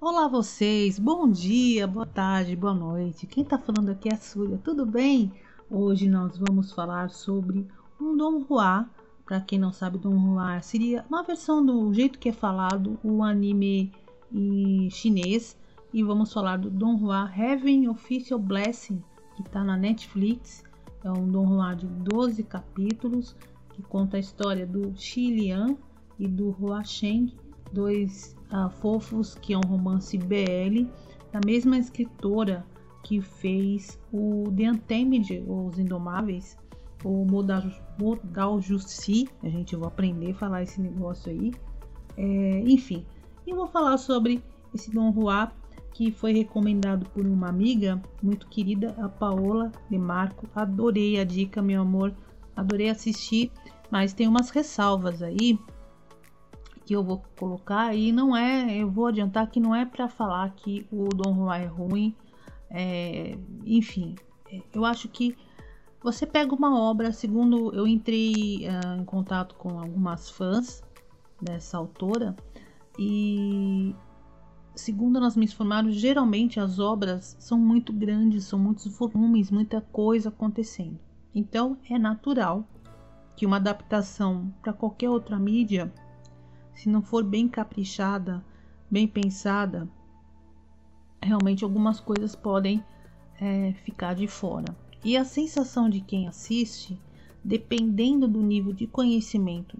Olá vocês, bom dia, boa tarde, boa noite. Quem tá falando aqui é a Súria, tudo bem? Hoje nós vamos falar sobre um Don Juan. Para quem não sabe, Don Juan seria uma versão do jeito que é falado o anime em chinês. E vamos falar do Don Juan Heaven Official Blessing, que está na Netflix. É um Don Juan de 12 capítulos que conta a história do Xi Lian e do Hua Sheng, dois uh, fofos que é um romance BL da mesma escritora que fez o The Untamed, Os Indomáveis, o Modal, Modal Justi, a gente vai aprender a falar esse negócio aí. É, enfim, eu vou falar sobre esse Don Juan que foi recomendado por uma amiga muito querida, a Paola de Marco. Adorei a dica, meu amor, adorei assistir, mas tem umas ressalvas aí que eu vou colocar e não é, eu vou adiantar que não é para falar que o Don Juan é ruim, é, enfim, eu acho que você pega uma obra, segundo eu entrei uh, em contato com algumas fãs dessa autora e segundo nós me informaram, geralmente as obras são muito grandes, são muitos volumes, muita coisa acontecendo. Então é natural que uma adaptação para qualquer outra mídia, se não for bem caprichada, bem pensada, realmente algumas coisas podem é, ficar de fora. E a sensação de quem assiste, dependendo do nível de conhecimento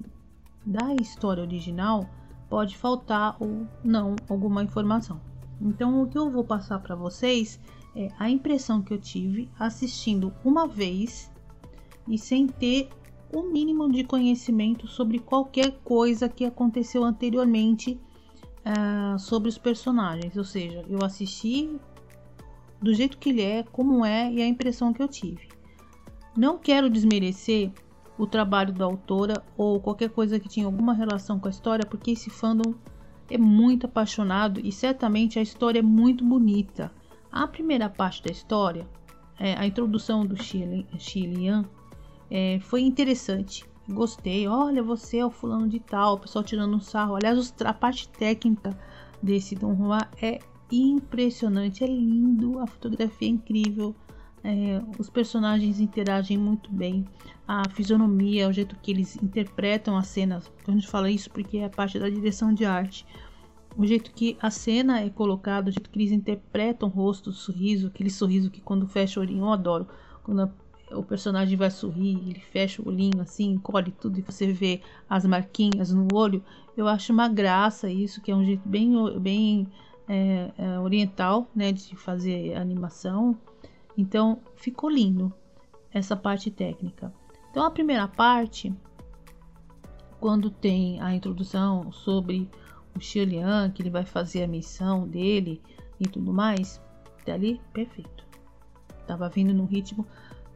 da história original, pode faltar ou não alguma informação. Então, o que eu vou passar para vocês é a impressão que eu tive assistindo uma vez e sem ter o mínimo de conhecimento sobre qualquer coisa que aconteceu anteriormente uh, sobre os personagens. Ou seja, eu assisti do jeito que ele é, como é e a impressão que eu tive. Não quero desmerecer o trabalho da autora ou qualquer coisa que tinha alguma relação com a história, porque esse fandom é muito apaixonado e certamente a história é muito bonita. A primeira parte da história, é, a introdução do Xilian, é, foi interessante. Gostei. Olha, você é o fulano de tal, o pessoal tirando um sarro. Aliás, a parte técnica desse Don Juan é impressionante, é lindo, a fotografia é incrível. É, os personagens interagem muito bem, a fisionomia, o jeito que eles interpretam as cenas. A gente fala isso porque é parte da direção de arte. O jeito que a cena é colocada, o jeito que eles interpretam o rosto, o sorriso, aquele sorriso que quando fecha o olhinho, eu adoro. Quando a, o personagem vai sorrir, ele fecha o olhinho assim, encolhe tudo e você vê as marquinhas no olho. Eu acho uma graça isso, que é um jeito bem, bem é, é, oriental né, de fazer animação. Então ficou lindo essa parte técnica. Então a primeira parte, quando tem a introdução sobre o Xilian, que ele vai fazer a missão dele e tudo mais, até ali perfeito. Tava vindo num ritmo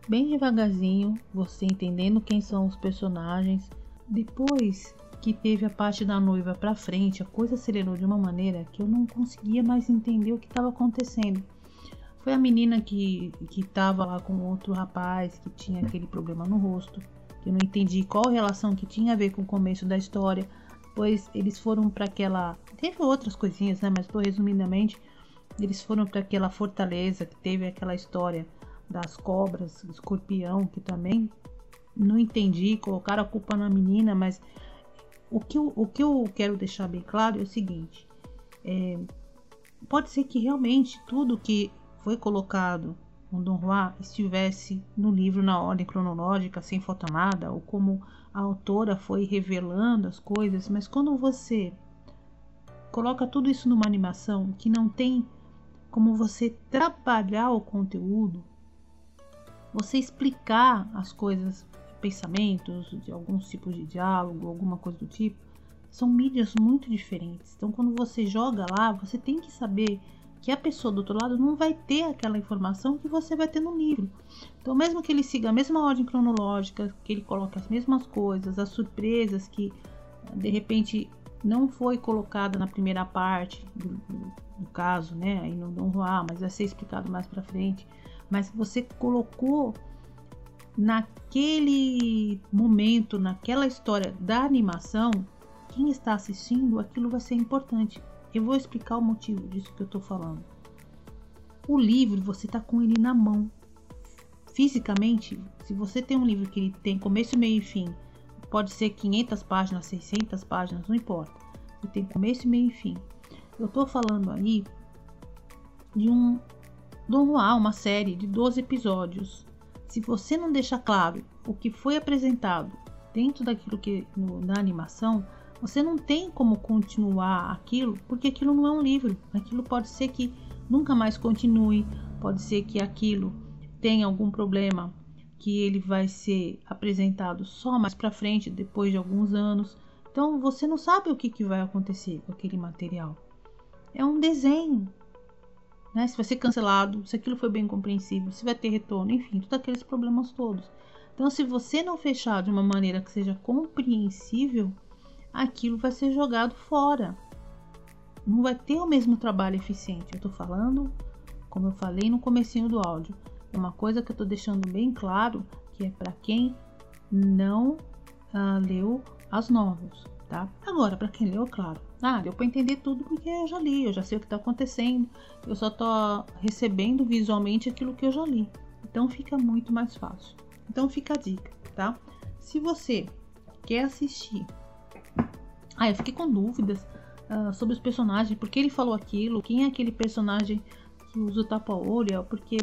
bem devagarzinho, você entendendo quem são os personagens. Depois que teve a parte da noiva para frente, a coisa acelerou de uma maneira que eu não conseguia mais entender o que estava acontecendo. Foi a menina que, que tava lá com outro rapaz que tinha aquele problema no rosto. Que eu não entendi qual relação que tinha a ver com o começo da história. Pois eles foram para aquela. Teve outras coisinhas, né? Mas tô resumidamente. Eles foram para aquela fortaleza que teve aquela história das cobras, escorpião, que também não entendi. Colocaram a culpa na menina, mas o que eu, o que eu quero deixar bem claro é o seguinte: é, pode ser que realmente tudo que foi colocado um Don Juan estivesse no livro na ordem cronológica, sem falta nada, ou como a autora foi revelando as coisas, mas quando você coloca tudo isso numa animação que não tem como você trabalhar o conteúdo, você explicar as coisas, pensamentos, de alguns tipos de diálogo, alguma coisa do tipo, são mídias muito diferentes. Então, quando você joga lá, você tem que saber que a pessoa do outro lado não vai ter aquela informação que você vai ter no livro. Então, mesmo que ele siga a mesma ordem cronológica, que ele coloque as mesmas coisas, as surpresas que de repente não foi colocada na primeira parte do, do, do caso, né? Aí no Dom Juan, mas vai ser explicado mais para frente. Mas você colocou naquele momento, naquela história da animação, quem está assistindo, aquilo vai ser importante. Eu vou explicar o motivo disso que eu estou falando. O livro, você está com ele na mão. Fisicamente, se você tem um livro que ele tem começo, meio e fim, pode ser 500 páginas, 600 páginas, não importa. Ele tem começo, meio e fim. Eu estou falando aí de um Don Juan, uma série de 12 episódios. Se você não deixa claro o que foi apresentado dentro daquilo que no, na animação, você não tem como continuar aquilo, porque aquilo não é um livro. Aquilo pode ser que nunca mais continue, pode ser que aquilo tenha algum problema que ele vai ser apresentado só mais para frente, depois de alguns anos. Então você não sabe o que, que vai acontecer com aquele material. É um desenho. Né? Se vai ser cancelado, se aquilo foi bem compreensível, se vai ter retorno, enfim, todos aqueles problemas todos. Então, se você não fechar de uma maneira que seja compreensível, aquilo vai ser jogado fora. Não vai ter o mesmo trabalho eficiente. Eu estou falando, como eu falei no comecinho do áudio, é uma coisa que eu estou deixando bem claro que é para quem não uh, leu as novels, tá? Agora, para quem leu, claro. Ah, deu para entender tudo porque eu já li, eu já sei o que está acontecendo, eu só estou recebendo visualmente aquilo que eu já li. Então fica muito mais fácil. Então fica a dica, tá? Se você quer assistir ah, eu fiquei com dúvidas uh, sobre os personagens, porque ele falou aquilo, quem é aquele personagem que usa o tapa-olho, porque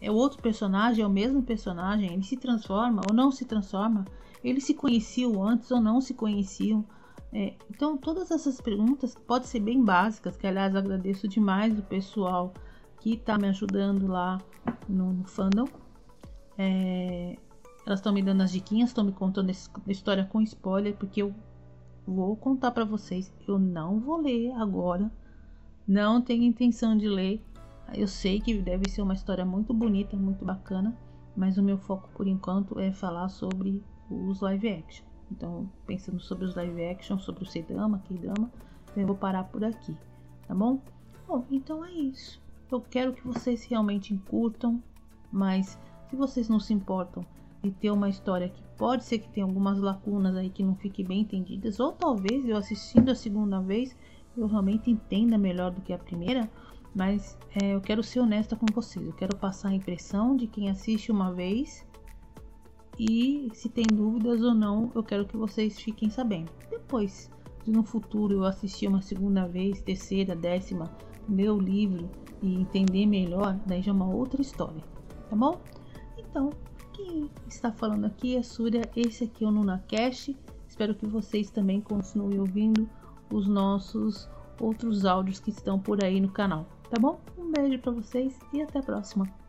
é outro personagem, é o mesmo personagem, ele se transforma ou não se transforma, eles se conheciam antes ou não se conheciam. É, então, todas essas perguntas podem ser bem básicas, que aliás agradeço demais o pessoal que está me ajudando lá no, no fandom. É, elas estão me dando as diquinhas, estão me contando a história com spoiler, porque eu vou contar para vocês. Eu não vou ler agora. Não tenho intenção de ler. Eu sei que deve ser uma história muito bonita, muito bacana, mas o meu foco por enquanto é falar sobre os live action. Então, pensando sobre os live action, sobre o Sedama, K-drama, eu vou parar por aqui, tá bom? Bom, então é isso. Eu quero que vocês realmente curtam, mas se vocês não se importam de ter uma história que pode ser que tenha algumas lacunas aí que não fiquem bem entendidas, ou talvez eu assistindo a segunda vez eu realmente entenda melhor do que a primeira, mas é, eu quero ser honesta com vocês, eu quero passar a impressão de quem assiste uma vez e se tem dúvidas ou não, eu quero que vocês fiquem sabendo. Depois, se no futuro eu assistir uma segunda vez, terceira, décima, ler o livro e entender melhor, daí já é uma outra história, tá bom? Então, está falando aqui é Súria, esse aqui é o NunaCast. Espero que vocês também continuem ouvindo os nossos outros áudios que estão por aí no canal, tá bom? Um beijo para vocês e até a próxima.